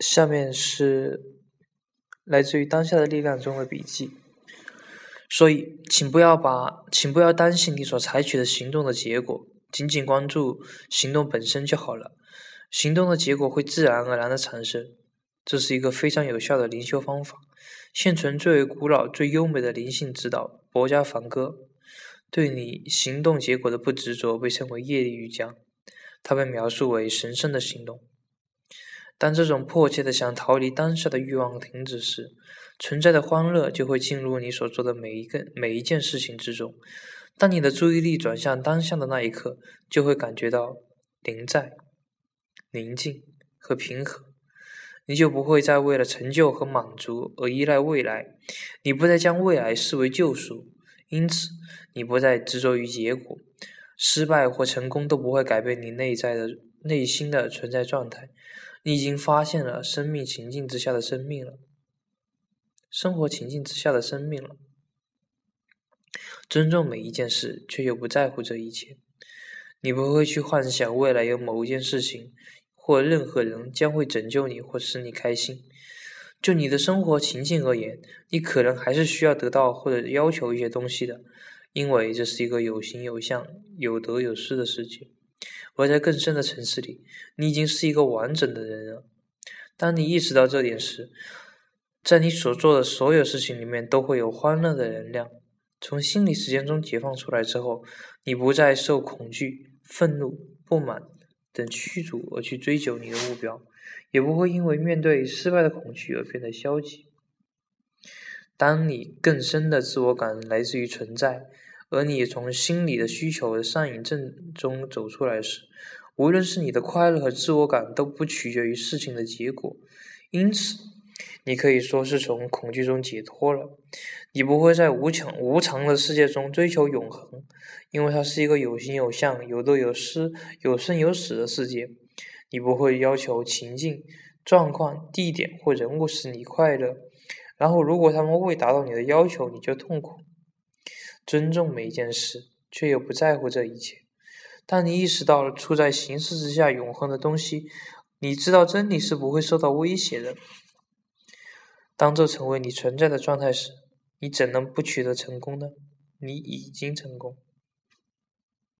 下面是来自于当下的力量中的笔记。所以，请不要把，请不要担心你所采取的行动的结果，仅仅关注行动本身就好了。行动的结果会自然而然的产生，这是一个非常有效的灵修方法。现存最为古老、最优美的灵性指导——薄伽梵歌，对你行动结果的不执着，被称为业力瑜伽。它被描述为神圣的行动。当这种迫切的想逃离当下的欲望停止时，存在的欢乐就会进入你所做的每一个每一件事情之中。当你的注意力转向当下的那一刻，就会感觉到临在、宁静和平和。你就不会再为了成就和满足而依赖未来，你不再将未来视为救赎，因此你不再执着于结果。失败或成功都不会改变你内在的内心的存在状态。你已经发现了生命情境之下的生命了，生活情境之下的生命了。尊重每一件事，却又不在乎这一切。你不会去幻想未来有某一件事情或任何人将会拯救你或使你开心。就你的生活情境而言，你可能还是需要得到或者要求一些东西的，因为这是一个有形有相、有得有失的世界。而在更深的层次里，你已经是一个完整的人了。当你意识到这点时，在你所做的所有事情里面都会有欢乐的能量。从心理时间中解放出来之后，你不再受恐惧、愤怒、不满等驱逐而去追求你的目标，也不会因为面对失败的恐惧而变得消极。当你更深的自我感来自于存在。而你从心理的需求的上瘾症中走出来时，无论是你的快乐和自我感都不取决于事情的结果，因此，你可以说是从恐惧中解脱了。你不会在无常无常的世界中追求永恒，因为它是一个有形有相、有得有失、有生有死的世界。你不会要求情境、状况、地点或人物使你快乐，然后如果他们未达到你的要求，你就痛苦。尊重每一件事，却又不在乎这一切。当你意识到了处在形式之下永恒的东西，你知道真理是不会受到威胁的。当这成为你存在的状态时，你怎能不取得成功呢？你已经成功。